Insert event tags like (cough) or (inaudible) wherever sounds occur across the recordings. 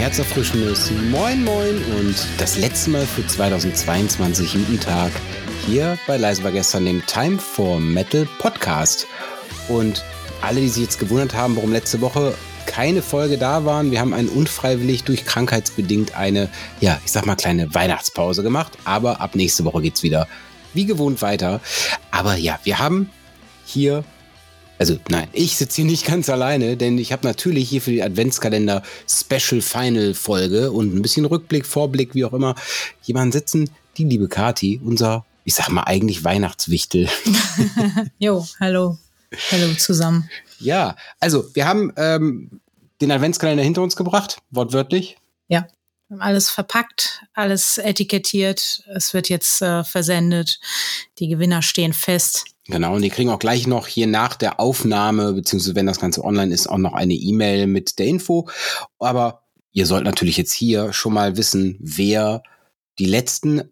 Herzerfrischendes Moin Moin und das letzte Mal für 2022 guten Tag hier bei Leise war gestern dem Time for Metal Podcast. Und alle, die sich jetzt gewundert haben, warum letzte Woche keine Folge da waren, wir haben einen unfreiwillig durch krankheitsbedingt eine, ja, ich sag mal kleine Weihnachtspause gemacht, aber ab nächste Woche geht's wieder wie gewohnt weiter. Aber ja, wir haben hier also nein, ich sitze hier nicht ganz alleine, denn ich habe natürlich hier für die Adventskalender Special Final Folge und ein bisschen Rückblick, Vorblick, wie auch immer, jemanden sitzen, die liebe Kati, unser, ich sag mal eigentlich Weihnachtswichtel. (laughs) jo, hallo. Hallo zusammen. Ja, also wir haben ähm, den Adventskalender hinter uns gebracht, wortwörtlich. Ja. Wir haben alles verpackt, alles etikettiert. Es wird jetzt äh, versendet. Die Gewinner stehen fest. Genau, und die kriegen auch gleich noch hier nach der Aufnahme, beziehungsweise wenn das Ganze online ist, auch noch eine E-Mail mit der Info. Aber ihr sollt natürlich jetzt hier schon mal wissen, wer die letzten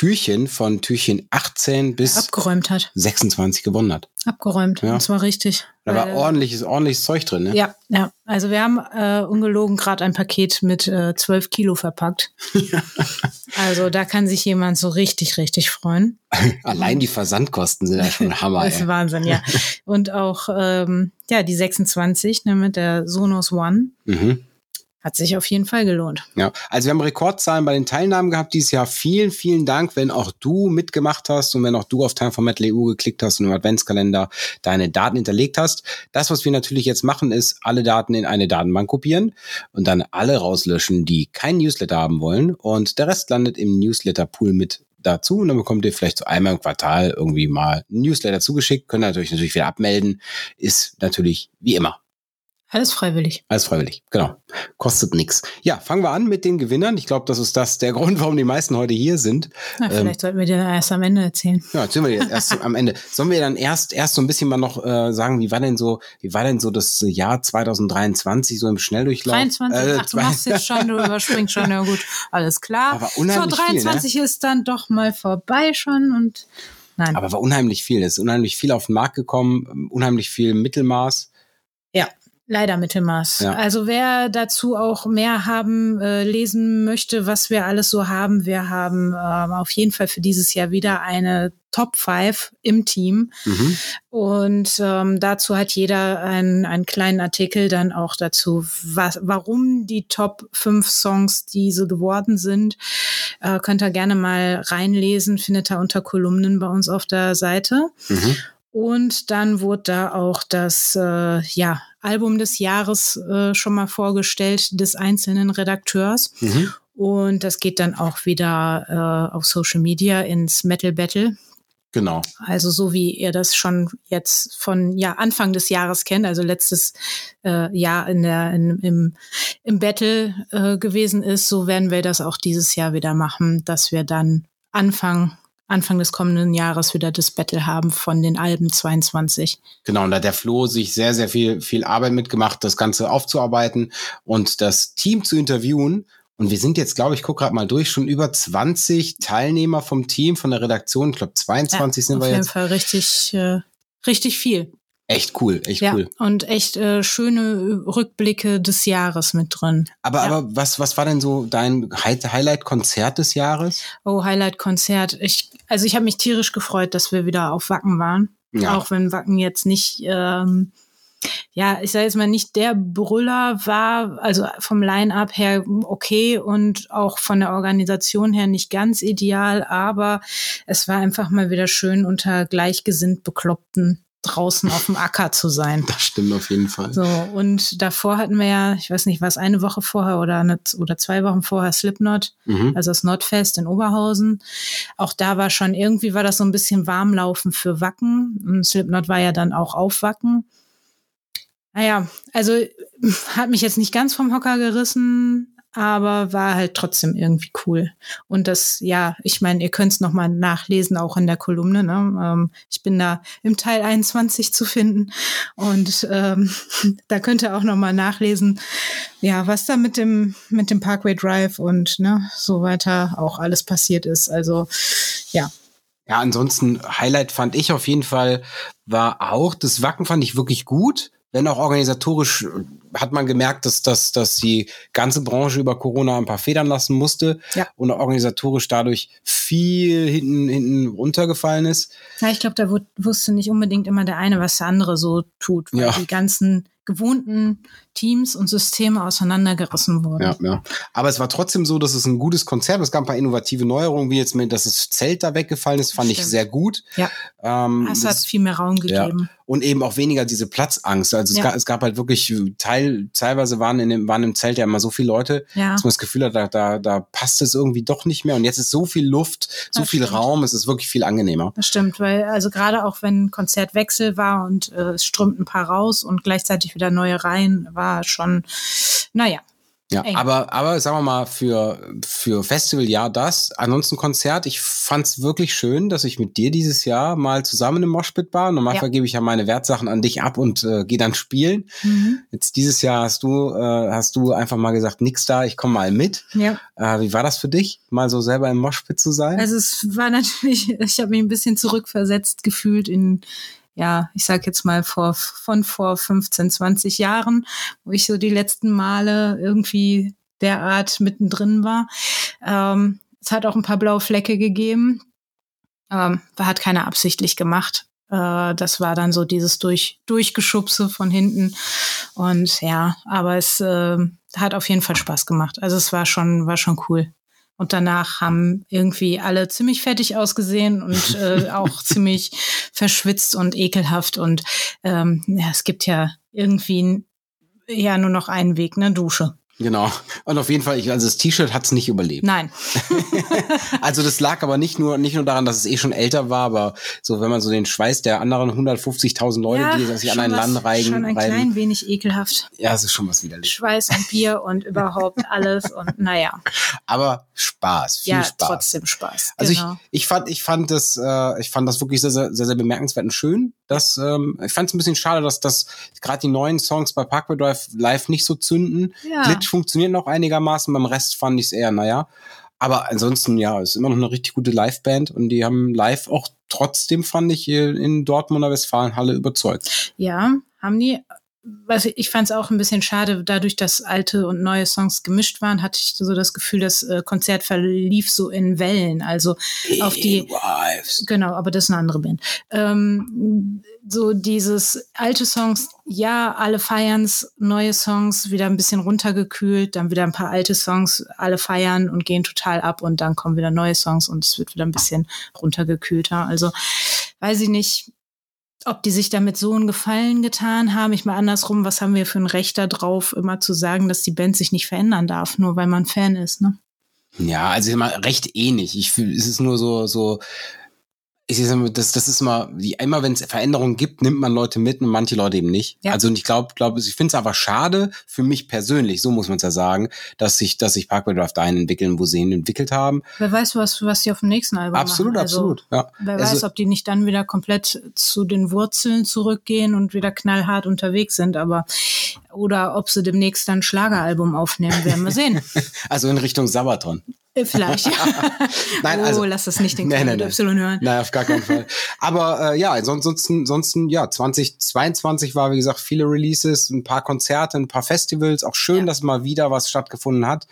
Türchen von Türchen 18 bis abgeräumt hat. 26 gewonnen hat. Abgeräumt, ja. und zwar richtig. Da war ordentliches, ordentliches Zeug drin, ne? Ja, ja. Also wir haben äh, ungelogen gerade ein Paket mit äh, 12 Kilo verpackt. Ja. (laughs) Also da kann sich jemand so richtig, richtig freuen. (laughs) Allein die Versandkosten sind ja schon Hammer. (laughs) das ist Wahnsinn, ja. Und auch ähm, ja die 26 ne, mit der Sonos One. Mhm. Hat sich auf jeden Fall gelohnt. Ja, also wir haben Rekordzahlen bei den Teilnahmen gehabt dieses Jahr. Vielen, vielen Dank, wenn auch du mitgemacht hast und wenn auch du auf Time for Metal EU geklickt hast und im Adventskalender deine Daten hinterlegt hast. Das, was wir natürlich jetzt machen, ist alle Daten in eine Datenbank kopieren und dann alle rauslöschen, die kein Newsletter haben wollen. Und der Rest landet im Newsletter-Pool mit dazu und dann bekommt ihr vielleicht so einmal im Quartal irgendwie mal ein Newsletter zugeschickt, könnt ihr natürlich natürlich wieder abmelden, ist natürlich wie immer alles freiwillig. Alles freiwillig, genau. Kostet nichts. Ja, fangen wir an mit den Gewinnern. Ich glaube, das ist das der (laughs) Grund, warum die meisten heute hier sind. Na, vielleicht ähm, sollten wir dir erst am Ende erzählen. Ja, erzählen wir dir erst (laughs) am Ende. Sollen wir dann erst erst so ein bisschen mal noch äh, sagen, wie war denn so, wie war denn so das Jahr 2023 so im Schnelldurchlauf? 23. Äh, Ach, du machst jetzt schon, du (laughs) überspringst schon, ja gut, alles klar. Aber unheimlich so 23 viel, ne? ist dann doch mal vorbei schon und nein. Aber war unheimlich viel. Es ist unheimlich viel auf den Markt gekommen, unheimlich viel Mittelmaß. Ja, Leider Mittelmaß. Ja. Also wer dazu auch mehr haben, äh, lesen möchte, was wir alles so haben, wir haben ähm, auf jeden Fall für dieses Jahr wieder eine Top 5 im Team. Mhm. Und ähm, dazu hat jeder einen, einen kleinen Artikel dann auch dazu, was, warum die Top 5 Songs diese geworden sind. Äh, könnt ihr gerne mal reinlesen, findet ihr unter Kolumnen bei uns auf der Seite. Mhm. Und dann wurde da auch das äh, ja, Album des Jahres äh, schon mal vorgestellt des einzelnen Redakteurs. Mhm. Und das geht dann auch wieder äh, auf Social Media ins Metal Battle. Genau. Also so wie ihr das schon jetzt von ja Anfang des Jahres kennt, also letztes äh, Jahr in der in, im im Battle äh, gewesen ist, so werden wir das auch dieses Jahr wieder machen, dass wir dann Anfang Anfang des kommenden Jahres wieder das Battle haben von den Alben 22. Genau, und da hat der Flo sich sehr, sehr viel, viel Arbeit mitgemacht, das Ganze aufzuarbeiten und das Team zu interviewen. Und wir sind jetzt, glaube ich, guck gerade mal durch, schon über 20 Teilnehmer vom Team, von der Redaktion. Ich glaube, 22 ja, sind wir jetzt. Auf jeden Fall richtig, äh, richtig viel. Echt cool, echt ja, cool. Und echt äh, schöne Rückblicke des Jahres mit drin. Aber, ja. aber was, was war denn so dein Highlight-Konzert des Jahres? Oh, Highlight-Konzert. Ich, also ich habe mich tierisch gefreut, dass wir wieder auf Wacken waren. Ja. Auch wenn Wacken jetzt nicht, ähm, ja, ich sage jetzt mal nicht der Brüller war, also vom Line-up her okay und auch von der Organisation her nicht ganz ideal, aber es war einfach mal wieder schön unter gleichgesinnt Bekloppten draußen auf dem Acker zu sein. Das stimmt auf jeden Fall. So, und davor hatten wir ja, ich weiß nicht, was eine Woche vorher oder eine, oder zwei Wochen vorher Slipknot, mhm. also das Nordfest in Oberhausen. Auch da war schon, irgendwie war das so ein bisschen warmlaufen für Wacken. Und Slipknot war ja dann auch auf Wacken. Naja, also hat mich jetzt nicht ganz vom Hocker gerissen, aber war halt trotzdem irgendwie cool. Und das, ja, ich meine, ihr könnt es nochmal nachlesen, auch in der Kolumne. Ne? Ähm, ich bin da im Teil 21 zu finden und ähm, (laughs) da könnt ihr auch nochmal nachlesen, ja, was da mit dem, mit dem Parkway Drive und ne, so weiter auch alles passiert ist. Also, ja. Ja, ansonsten Highlight fand ich auf jeden Fall war auch, das Wacken fand ich wirklich gut, wenn auch organisatorisch hat man gemerkt, dass, dass, dass die ganze Branche über Corona ein paar Federn lassen musste ja. und organisatorisch dadurch viel hinten, hinten runtergefallen ist. Ja, ich glaube, da wusste nicht unbedingt immer der eine, was der andere so tut, weil ja. die ganzen gewohnten Teams und Systeme auseinandergerissen wurden. Ja, ja. Aber es war trotzdem so, dass es ein gutes Konzert. Es gab ein paar innovative Neuerungen, wie jetzt mit, dass das Zelt da weggefallen ist, fand Stimmt. ich sehr gut. Ja. Ähm, es hat viel mehr Raum gegeben. Ja. Und eben auch weniger diese Platzangst. Also es, ja. gab, es gab halt wirklich Teil, teilweise waren in dem, waren im Zelt ja immer so viele Leute, ja. dass man das Gefühl hat, da, da, da passt es irgendwie doch nicht mehr. Und jetzt ist so viel Luft, so das viel stimmt. Raum, es ist wirklich viel angenehmer. Das stimmt, weil also gerade auch wenn Konzertwechsel war und äh, es strömt ein paar raus und gleichzeitig wieder neue rein, war schon, naja, ja, aber, aber sagen wir mal, für, für Festival ja das. Ansonsten Konzert, ich fand's wirklich schön, dass ich mit dir dieses Jahr mal zusammen im Moshpit war. Normalerweise ja. gebe ich ja meine Wertsachen an dich ab und äh, gehe dann spielen. Mhm. Jetzt dieses Jahr hast du, äh, hast du einfach mal gesagt, nix da, ich komme mal mit. Ja. Äh, wie war das für dich, mal so selber im Moshpit zu sein? Also es war natürlich, (laughs) ich habe mich ein bisschen zurückversetzt gefühlt in ja, ich sag jetzt mal vor, von vor 15, 20 Jahren, wo ich so die letzten Male irgendwie derart mittendrin war. Ähm, es hat auch ein paar blaue Flecke gegeben. Ähm, hat keiner absichtlich gemacht. Äh, das war dann so dieses durch, Durchgeschubse von hinten. Und ja, aber es äh, hat auf jeden Fall Spaß gemacht. Also es war schon, war schon cool. Und danach haben irgendwie alle ziemlich fertig ausgesehen und (laughs) äh, auch ziemlich verschwitzt und ekelhaft. Und ähm, ja, es gibt ja irgendwie ja nur noch einen Weg, ne Dusche. Genau. Und auf jeden Fall, ich, also das T-Shirt hat es nicht überlebt. Nein. (laughs) also das lag aber nicht nur, nicht nur daran, dass es eh schon älter war, aber so, wenn man so den Schweiß der anderen 150.000 Leute, ja, die sich an ein Land reigen. Schon ein reiben. klein wenig ekelhaft. Ja, es ist schon was widerlich. Schweiß und Bier und überhaupt (laughs) alles und naja. Aber Spaß, viel ja, Spaß. trotzdem Spaß. Also genau. ich, ich fand, ich fand das, äh, ich fand das wirklich sehr, sehr, sehr, sehr bemerkenswert und schön. Dass, ähm, ich fand es ein bisschen schade, dass das gerade die neuen Songs bei Parkway Drive live nicht so zünden. Ja. Glitch funktioniert noch einigermaßen, beim Rest fand ich es eher, naja. Aber ansonsten, ja, ist immer noch eine richtig gute Liveband und die haben live auch trotzdem, fand ich, in Dortmunder Westfalenhalle überzeugt. Ja, haben die was ich fand es auch ein bisschen schade, dadurch, dass alte und neue Songs gemischt waren, hatte ich so das Gefühl, das äh, Konzert verlief so in Wellen. Also auf die Wives. genau, aber das ist eine andere Band. Ähm, so dieses alte Songs, ja, alle feiern's, neue Songs wieder ein bisschen runtergekühlt, dann wieder ein paar alte Songs, alle feiern und gehen total ab und dann kommen wieder neue Songs und es wird wieder ein bisschen runtergekühlter. Also weiß ich nicht ob die sich damit so einen Gefallen getan haben. Ich mal andersrum, was haben wir für ein Recht darauf, immer zu sagen, dass die Band sich nicht verändern darf, nur weil man Fan ist, ne? Ja, also immer recht ähnlich. Ich fühle, es ist nur so, so, ich sage das, das ist immer, wie immer wenn es Veränderungen gibt, nimmt man Leute mit und manche Leute eben nicht. Ja. Also und ich glaube, glaube, ich finde es einfach schade für mich persönlich, so muss man es ja sagen, dass sich, dass sich Parkway Drive dahin entwickeln, wo sie ihn entwickelt haben. Wer weiß, was, was sie auf dem nächsten Album absolut, machen. Absolut, absolut. Ja. Wer also, weiß, ob die nicht dann wieder komplett zu den Wurzeln zurückgehen und wieder knallhart unterwegs sind, aber oder ob sie demnächst dann ein Schlageralbum aufnehmen, werden wir sehen. (laughs) also in Richtung Sabaton. Äh, vielleicht, ja. (laughs) (laughs) nein, oh, also, lass das nicht den nein, nein, Y hören. Nein, auf gar keinen Fall. Aber äh, ja, ansonsten, ansonsten, ja, 2022 war, wie gesagt, viele Releases, ein paar Konzerte, ein paar Festivals. Auch schön, ja. dass mal wieder was stattgefunden hat.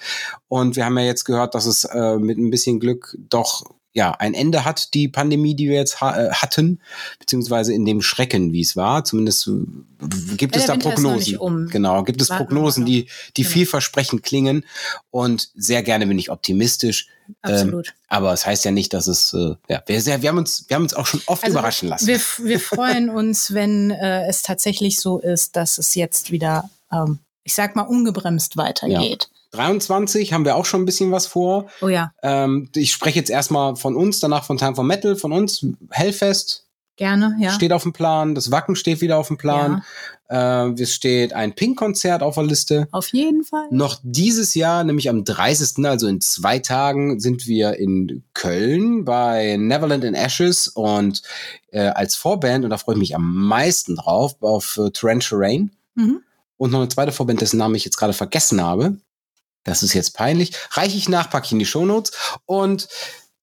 Und wir haben ja jetzt gehört, dass es äh, mit ein bisschen Glück doch ja, ein Ende hat, die Pandemie, die wir jetzt ha äh, hatten, beziehungsweise in dem Schrecken, wie es war. Zumindest äh, gibt ja, es da Winter Prognosen. Um. Genau, gibt es Warten Prognosen, die, die genau. vielversprechend klingen. Und sehr gerne bin ich optimistisch. Absolut. Ähm, aber es das heißt ja nicht, dass es, äh, ja, wir, sehr, wir, haben uns, wir haben uns auch schon oft also überraschen lassen. Wir, wir freuen uns, wenn äh, es tatsächlich so ist, dass es jetzt wieder, ähm, ich sag mal, ungebremst weitergeht. Ja. 23 haben wir auch schon ein bisschen was vor. Oh ja. Ähm, ich spreche jetzt erstmal von uns, danach von Time for Metal, von uns. Hellfest. Gerne, ja. Steht auf dem Plan. Das Wacken steht wieder auf dem Plan. Ja. Äh, es steht ein Pink-Konzert auf der Liste. Auf jeden Fall. Noch dieses Jahr, nämlich am 30., also in zwei Tagen, sind wir in Köln bei Neverland in Ashes und äh, als Vorband, und da freue ich mich am meisten drauf, auf äh, Torrential Rain. Mhm. Und noch eine zweite Vorband, dessen Namen ich jetzt gerade vergessen habe das ist jetzt peinlich, reiche ich nach, packe ich in die Shownotes und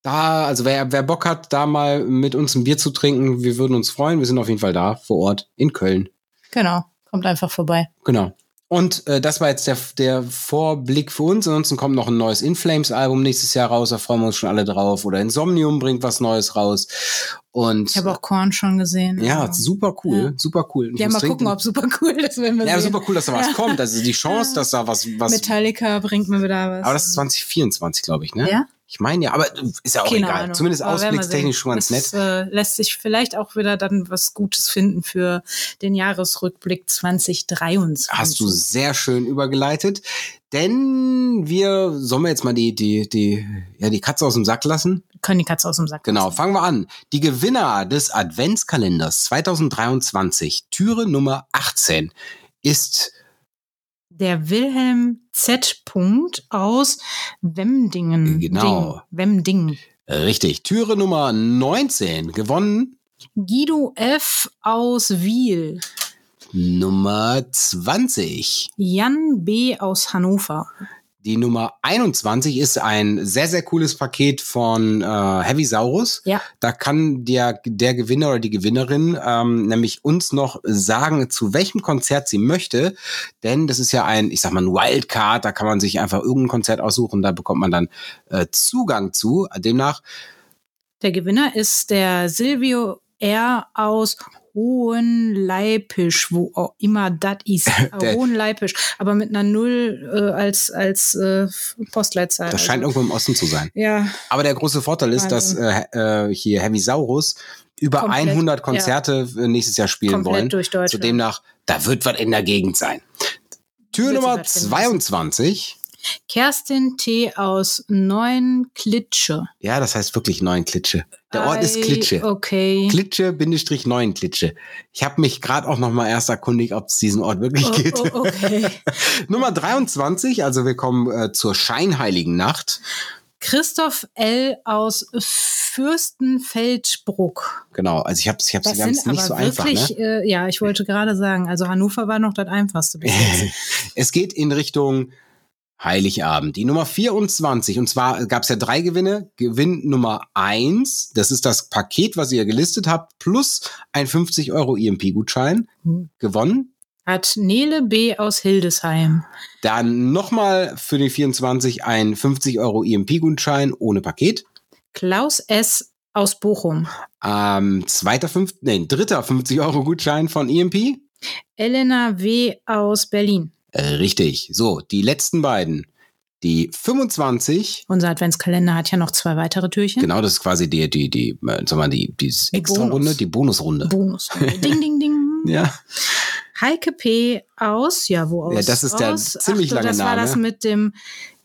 da, also wer, wer Bock hat, da mal mit uns ein Bier zu trinken, wir würden uns freuen. Wir sind auf jeden Fall da vor Ort in Köln. Genau, kommt einfach vorbei. Genau. Und äh, das war jetzt der, der Vorblick für uns. Ansonsten kommt noch ein neues In Flames Album nächstes Jahr raus. Da freuen wir uns schon alle drauf. Oder Insomnium bringt was Neues raus. Und ich habe auch Korn schon gesehen. Ja, also. super cool, ja. super cool. Ich ja, mal gucken, ob super cool ist, wenn wir Ja, sehen. super cool, dass da was kommt. Also die Chance, (laughs) dass da was, was. Metallica bringt mir wieder was. Aber das ist 2024, glaube ich, ne? Ja. Ich meine ja, aber ist ja auch Keine egal. Ahnung. Zumindest ausblickstechnisch schon ganz nett. Äh, lässt sich vielleicht auch wieder dann was Gutes finden für den Jahresrückblick 2023. Hast du sehr schön übergeleitet. Denn wir, sollen wir jetzt mal die, die, die, ja, die Katze aus dem Sack lassen? Wir können die Katze aus dem Sack genau, lassen. Genau, fangen wir an. Die Gewinner des Adventskalenders 2023, Türe Nummer 18, ist der Wilhelm Z. Punkt aus Wemdingen. Genau. Ding. Wemdingen. Richtig. Türe Nummer 19 gewonnen. Guido F. aus Wiel. Nummer 20. Jan B. aus Hannover. Die Nummer 21 ist ein sehr, sehr cooles Paket von äh, Heavy Saurus. Ja. Da kann der, der Gewinner oder die Gewinnerin ähm, nämlich uns noch sagen, zu welchem Konzert sie möchte. Denn das ist ja ein, ich sag mal, ein Wildcard. Da kann man sich einfach irgendein Konzert aussuchen. Da bekommt man dann äh, Zugang zu. Demnach. Der Gewinner ist der Silvio R. aus Hohenleipisch, wo auch immer das ist. (laughs) Hohenleipisch, aber mit einer Null äh, als, als äh, Postleitzahl. Das scheint also. irgendwo im Osten zu sein. Ja. Aber der große Vorteil ist, dass äh, äh, hier Heavy Saurus über Komplett, 100 Konzerte ja. nächstes Jahr spielen Komplett wollen. Durch Deutschland. Demnach, da wird was in der Gegend sein. Tür Nummer 22. Kerstin T. aus Neuen Klitsche. Ja, das heißt wirklich Neuen Klitsche. Der Ort ist Klitsche. Okay. Klitsche Bindestrich Neuen Klitsche. Ich habe mich gerade auch noch mal erst erkundigt, ob es diesen Ort wirklich oh, gibt. Oh, okay. (laughs) Nummer 23, also wir kommen äh, zur scheinheiligen Nacht. Christoph L. aus Fürstenfeldbruck. Genau, also ich habe es ich hab's, das nicht so wirklich, einfach. Ne? Äh, ja, ich wollte gerade sagen, also Hannover war noch das einfachste bis jetzt. (laughs) es geht in Richtung Heiligabend. Die Nummer 24. Und zwar gab es ja drei Gewinne. Gewinn Nummer eins, das ist das Paket, was ihr gelistet habt, plus ein 50 Euro EMP-Gutschein. Mhm. Gewonnen. Hat Nele B. aus Hildesheim. Dann nochmal für die 24 ein 50 Euro EMP-Gutschein ohne Paket. Klaus S. aus Bochum. Ähm, zweiter, fünf, nee, dritter 50 Euro Gutschein von EMP. Elena W. aus Berlin. Äh, richtig. So, die letzten beiden. Die 25. Unser Adventskalender hat ja noch zwei weitere Türchen. Genau, das ist quasi die, die, die, äh, sag mal, die, die, die Extra-Runde, die Bonusrunde. Bonusrunde. (laughs) ding, ding, ding. Ja. Heike P. aus, ja, wo aus? Ja, das ist der aus? ziemlich Ach, lange das Name. Das war das mit dem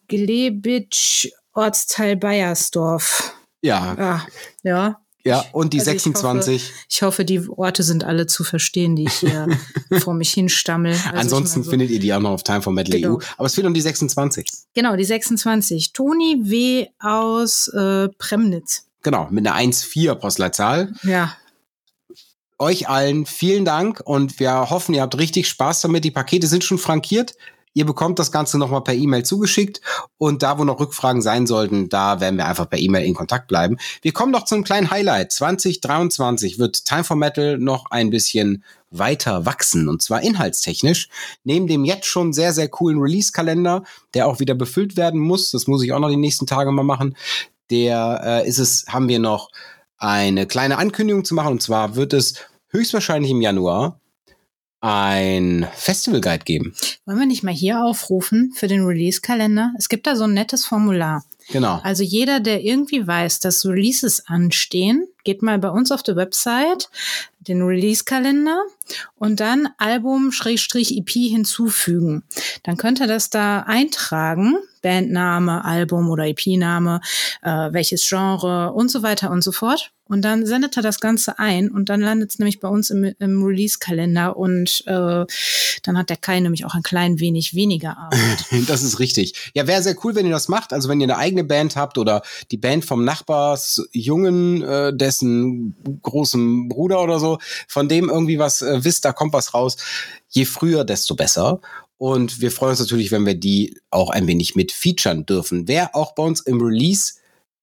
Glebitsch Ortsteil Bayersdorf. Ja. Ah, ja. Ja, und die also 26. Ich hoffe, ich hoffe, die Orte sind alle zu verstehen, die ich hier (laughs) vor mich hinstammel. Also Ansonsten so. findet ihr die auch noch auf Time for Metal genau. EU. Aber es fehlt um die 26. Genau, die 26. Toni W. aus äh, Premnitz. Genau, mit einer 1,4 Postleitzahl. Ja. Euch allen vielen Dank und wir hoffen, ihr habt richtig Spaß damit. Die Pakete sind schon frankiert. Ihr bekommt das Ganze nochmal per E-Mail zugeschickt und da, wo noch Rückfragen sein sollten, da werden wir einfach per E-Mail in Kontakt bleiben. Wir kommen noch zum kleinen Highlight. 2023 wird Time for Metal noch ein bisschen weiter wachsen und zwar inhaltstechnisch. Neben dem jetzt schon sehr, sehr coolen Release-Kalender, der auch wieder befüllt werden muss, das muss ich auch noch die nächsten Tage mal machen, der äh, ist es, haben wir noch eine kleine Ankündigung zu machen und zwar wird es höchstwahrscheinlich im Januar ein Festival Guide geben. Wollen wir nicht mal hier aufrufen für den Release-Kalender? Es gibt da so ein nettes Formular. Genau. Also jeder, der irgendwie weiß, dass Releases anstehen, geht mal bei uns auf der Website, den Release-Kalender und dann Album-EP hinzufügen. Dann könnt ihr das da eintragen, Bandname, Album oder EP-Name, äh, welches Genre und so weiter und so fort. Und dann sendet er das Ganze ein und dann landet es nämlich bei uns im, im Release-Kalender und äh, dann hat der Kai nämlich auch ein klein wenig weniger Arbeit. (laughs) das ist richtig. Ja, wäre sehr cool, wenn ihr das macht. Also wenn ihr eine eigene Band habt oder die Band vom Nachbarsjungen, äh, dessen großen Bruder oder so, von dem irgendwie was äh, wisst, da kommt was raus. Je früher, desto besser. Und wir freuen uns natürlich, wenn wir die auch ein wenig mit featuren dürfen. Wer auch bei uns im Release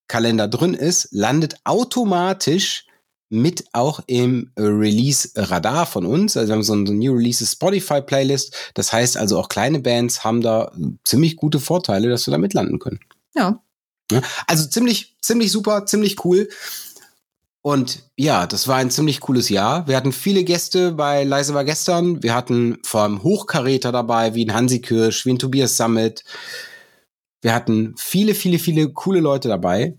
Kalender drin ist, landet automatisch mit auch im Release-Radar von uns. Also wir haben so eine New Releases Spotify-Playlist. Das heißt also auch kleine Bands haben da ziemlich gute Vorteile, dass wir da mitlanden können. Ja. Also ziemlich, ziemlich super, ziemlich cool. Und ja, das war ein ziemlich cooles Jahr. Wir hatten viele Gäste bei Leise war gestern. Wir hatten vor allem Hochkaräter dabei, wie ein Hansi Kirsch, wie ein Tobias Summit. Wir hatten viele, viele, viele coole Leute dabei.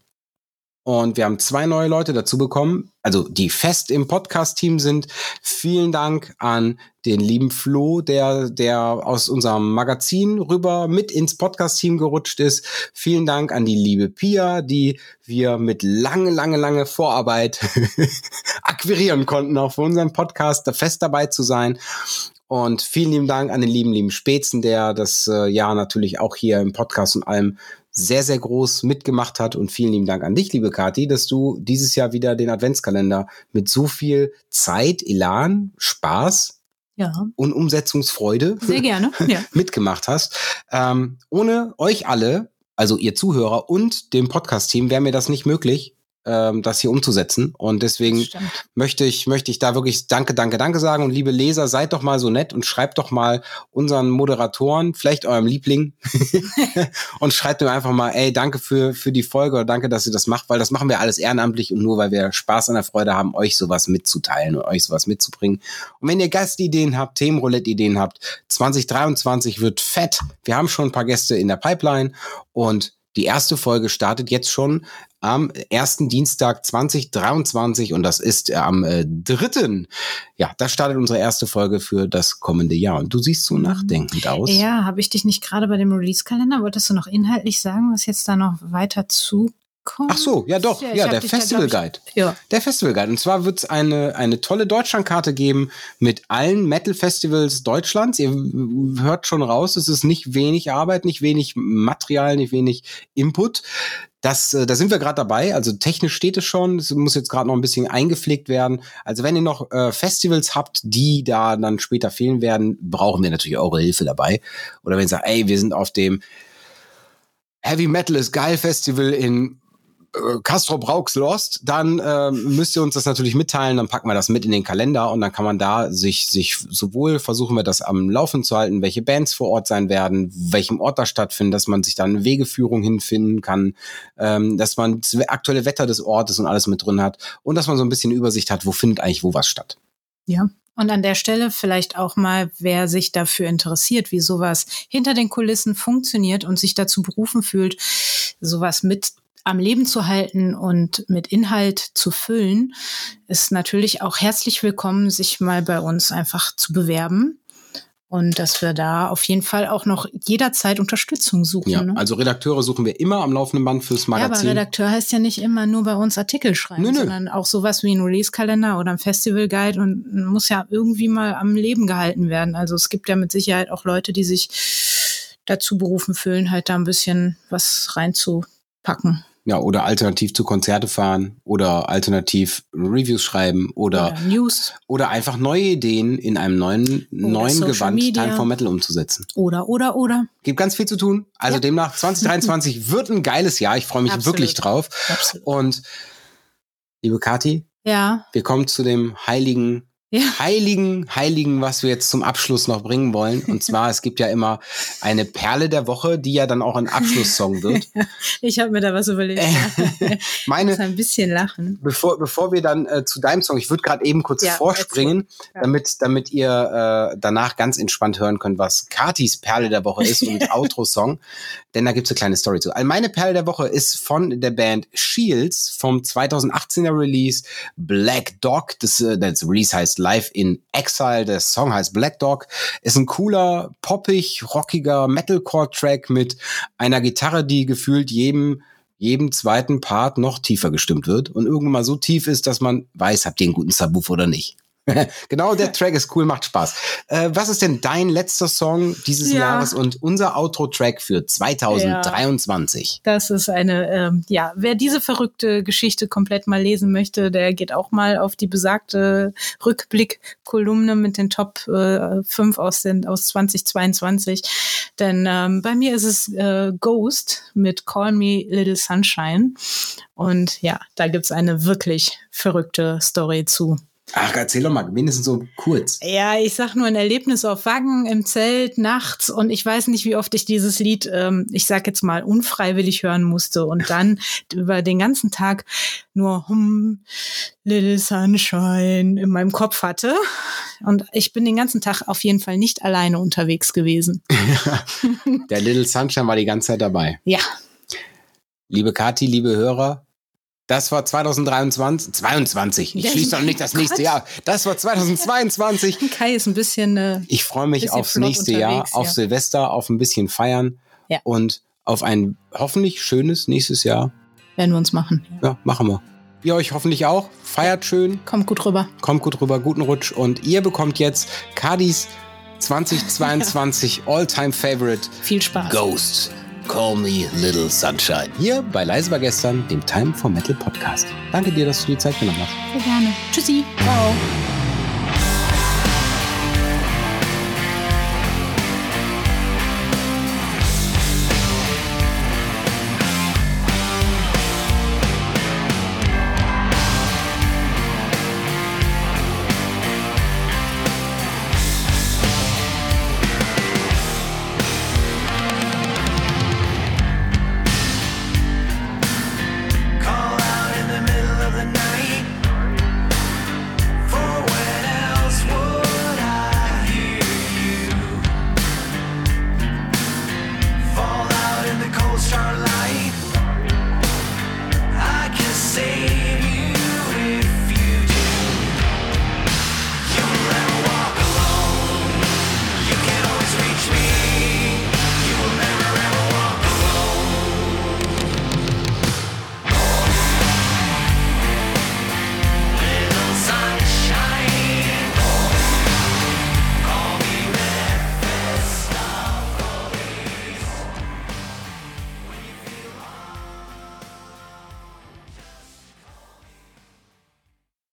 Und wir haben zwei neue Leute dazu bekommen, also die fest im Podcast-Team sind. Vielen Dank an den lieben Flo, der, der aus unserem Magazin rüber mit ins Podcast-Team gerutscht ist. Vielen Dank an die liebe Pia, die wir mit lange, lange, lange Vorarbeit (laughs) akquirieren konnten, auch für unseren Podcast fest dabei zu sein. Und vielen lieben Dank an den lieben, lieben Spätzen, der das äh, Jahr natürlich auch hier im Podcast und allem sehr, sehr groß mitgemacht hat. Und vielen lieben Dank an dich, liebe Kathi, dass du dieses Jahr wieder den Adventskalender mit so viel Zeit, Elan, Spaß ja. und Umsetzungsfreude sehr gerne (laughs) ja. mitgemacht hast. Ähm, ohne euch alle, also ihr Zuhörer und dem Podcast-Team, wäre mir das nicht möglich ähm, das hier umzusetzen. Und deswegen möchte ich, möchte ich da wirklich Danke, Danke, Danke sagen. Und liebe Leser, seid doch mal so nett und schreibt doch mal unseren Moderatoren, vielleicht eurem Liebling, (laughs) (laughs) und schreibt mir einfach mal, ey, danke für, für die Folge oder danke, dass ihr das macht, weil das machen wir alles ehrenamtlich und nur weil wir Spaß an der Freude haben, euch sowas mitzuteilen und euch sowas mitzubringen. Und wenn ihr Gastideen habt, Themenroulette-Ideen habt, 2023 wird fett. Wir haben schon ein paar Gäste in der Pipeline und die erste Folge startet jetzt schon am ersten Dienstag 2023 und das ist am äh, dritten. Ja, da startet unsere erste Folge für das kommende Jahr. Und du siehst so nachdenkend aus. Ja, habe ich dich nicht gerade bei dem Release-Kalender? Wolltest du noch inhaltlich sagen, was jetzt da noch weiter zu Ach so, ja doch, ja, ja der Festival Guide. Ja. Der Festival Guide. Und zwar wird es eine, eine tolle Deutschlandkarte geben mit allen Metal Festivals Deutschlands. Ihr hört schon raus, es ist nicht wenig Arbeit, nicht wenig Material, nicht wenig Input. Das, äh, da sind wir gerade dabei. Also technisch steht es schon. Es muss jetzt gerade noch ein bisschen eingepflegt werden. Also wenn ihr noch äh, Festivals habt, die da dann später fehlen werden, brauchen wir natürlich eure Hilfe dabei. Oder wenn ihr sagt, ey, wir sind auf dem Heavy Metal ist geil Festival in äh, Castro Brauchs Lost, dann äh, müsst ihr uns das natürlich mitteilen, dann packen wir das mit in den Kalender und dann kann man da sich, sich sowohl versuchen wir das am Laufen zu halten, welche Bands vor Ort sein werden, welchem Ort das stattfindet, dass man sich dann eine Wegeführung hinfinden kann, ähm, dass man das aktuelle Wetter des Ortes und alles mit drin hat und dass man so ein bisschen Übersicht hat, wo findet eigentlich wo was statt. Ja, und an der Stelle vielleicht auch mal, wer sich dafür interessiert, wie sowas hinter den Kulissen funktioniert und sich dazu berufen fühlt, sowas mit am Leben zu halten und mit Inhalt zu füllen, ist natürlich auch herzlich willkommen, sich mal bei uns einfach zu bewerben. Und dass wir da auf jeden Fall auch noch jederzeit Unterstützung suchen. Ja, ne? also Redakteure suchen wir immer am laufenden Band fürs Magazin. Ja, aber Redakteur heißt ja nicht immer nur bei uns Artikel schreiben, nö, nö. sondern auch sowas wie ein Release-Kalender oder ein Festival-Guide und muss ja irgendwie mal am Leben gehalten werden. Also es gibt ja mit Sicherheit auch Leute, die sich dazu berufen fühlen, halt da ein bisschen was reinzupacken ja, oder alternativ zu Konzerte fahren oder alternativ Reviews schreiben oder, oder News oder einfach neue Ideen in einem neuen oder neuen Social Gewand Media. Time for Metal umzusetzen. Oder oder oder. Gibt ganz viel zu tun. Also ja. demnach 2023 (laughs) wird ein geiles Jahr. Ich freue mich Absolut. wirklich drauf. Absolut. Und liebe Kathi, ja. wir kommen zu dem heiligen ja. heiligen, heiligen, was wir jetzt zum Abschluss noch bringen wollen. Und zwar, es gibt ja immer eine Perle der Woche, die ja dann auch ein Abschlusssong wird. (laughs) ich habe mir da was überlegt. (laughs) Meine, ich muss ein bisschen lachen. Bevor, bevor wir dann äh, zu deinem Song, ich würde gerade eben kurz ja, vorspringen, ja. damit, damit ihr äh, danach ganz entspannt hören könnt, was Katis Perle der Woche ist und (laughs) Outro-Song. Denn da gibt's eine kleine Story zu. Also meine Perle der Woche ist von der Band Shields vom 2018er Release Black Dog. Das, äh, das Release heißt Live in Exile. Der Song heißt Black Dog. Ist ein cooler, poppig, rockiger Metalcore-Track mit einer Gitarre, die gefühlt jedem jedem zweiten Part noch tiefer gestimmt wird und irgendwann mal so tief ist, dass man weiß, habt ihr einen guten Subwoofer oder nicht. (laughs) genau, der Track ist cool, macht Spaß. Äh, was ist denn dein letzter Song dieses ja. Jahres und unser Outro-Track für 2023? Ja, das ist eine, ähm, ja, wer diese verrückte Geschichte komplett mal lesen möchte, der geht auch mal auf die besagte Rückblick-Kolumne mit den Top äh, 5 aus, den, aus 2022. Denn ähm, bei mir ist es äh, Ghost mit Call Me Little Sunshine. Und ja, da gibt's eine wirklich verrückte Story zu. Ach, erzähl doch mal, wenigstens so kurz. Ja, ich sag nur ein Erlebnis auf Wagen im Zelt nachts und ich weiß nicht, wie oft ich dieses Lied, ähm, ich sag jetzt mal, unfreiwillig hören musste und (laughs) dann über den ganzen Tag nur Hum, Little Sunshine in meinem Kopf hatte. Und ich bin den ganzen Tag auf jeden Fall nicht alleine unterwegs gewesen. (laughs) Der Little Sunshine war die ganze Zeit dabei. Ja. Liebe Kathi, liebe Hörer, das war 2023, 22. Ich schließe noch nicht das nächste Jahr. Das war 2022. (laughs) Kai ist ein bisschen. Äh, ich freue mich aufs nächste Jahr, auf ja. Silvester, auf ein bisschen feiern ja. und auf ein hoffentlich schönes nächstes Jahr. Werden wir uns machen. Ja, machen wir. Ihr euch hoffentlich auch. Feiert schön. Kommt gut rüber. Kommt gut rüber. Guten Rutsch. Und ihr bekommt jetzt Kadis (laughs) 2022 All-Time Favorite. Viel Spaß. Ghost. Call Me Little Sunshine. Hier bei Leise war gestern, dem Time for Metal Podcast. Danke dir, dass du die Zeit genommen hast. Sehr gerne. Tschüssi. Ciao.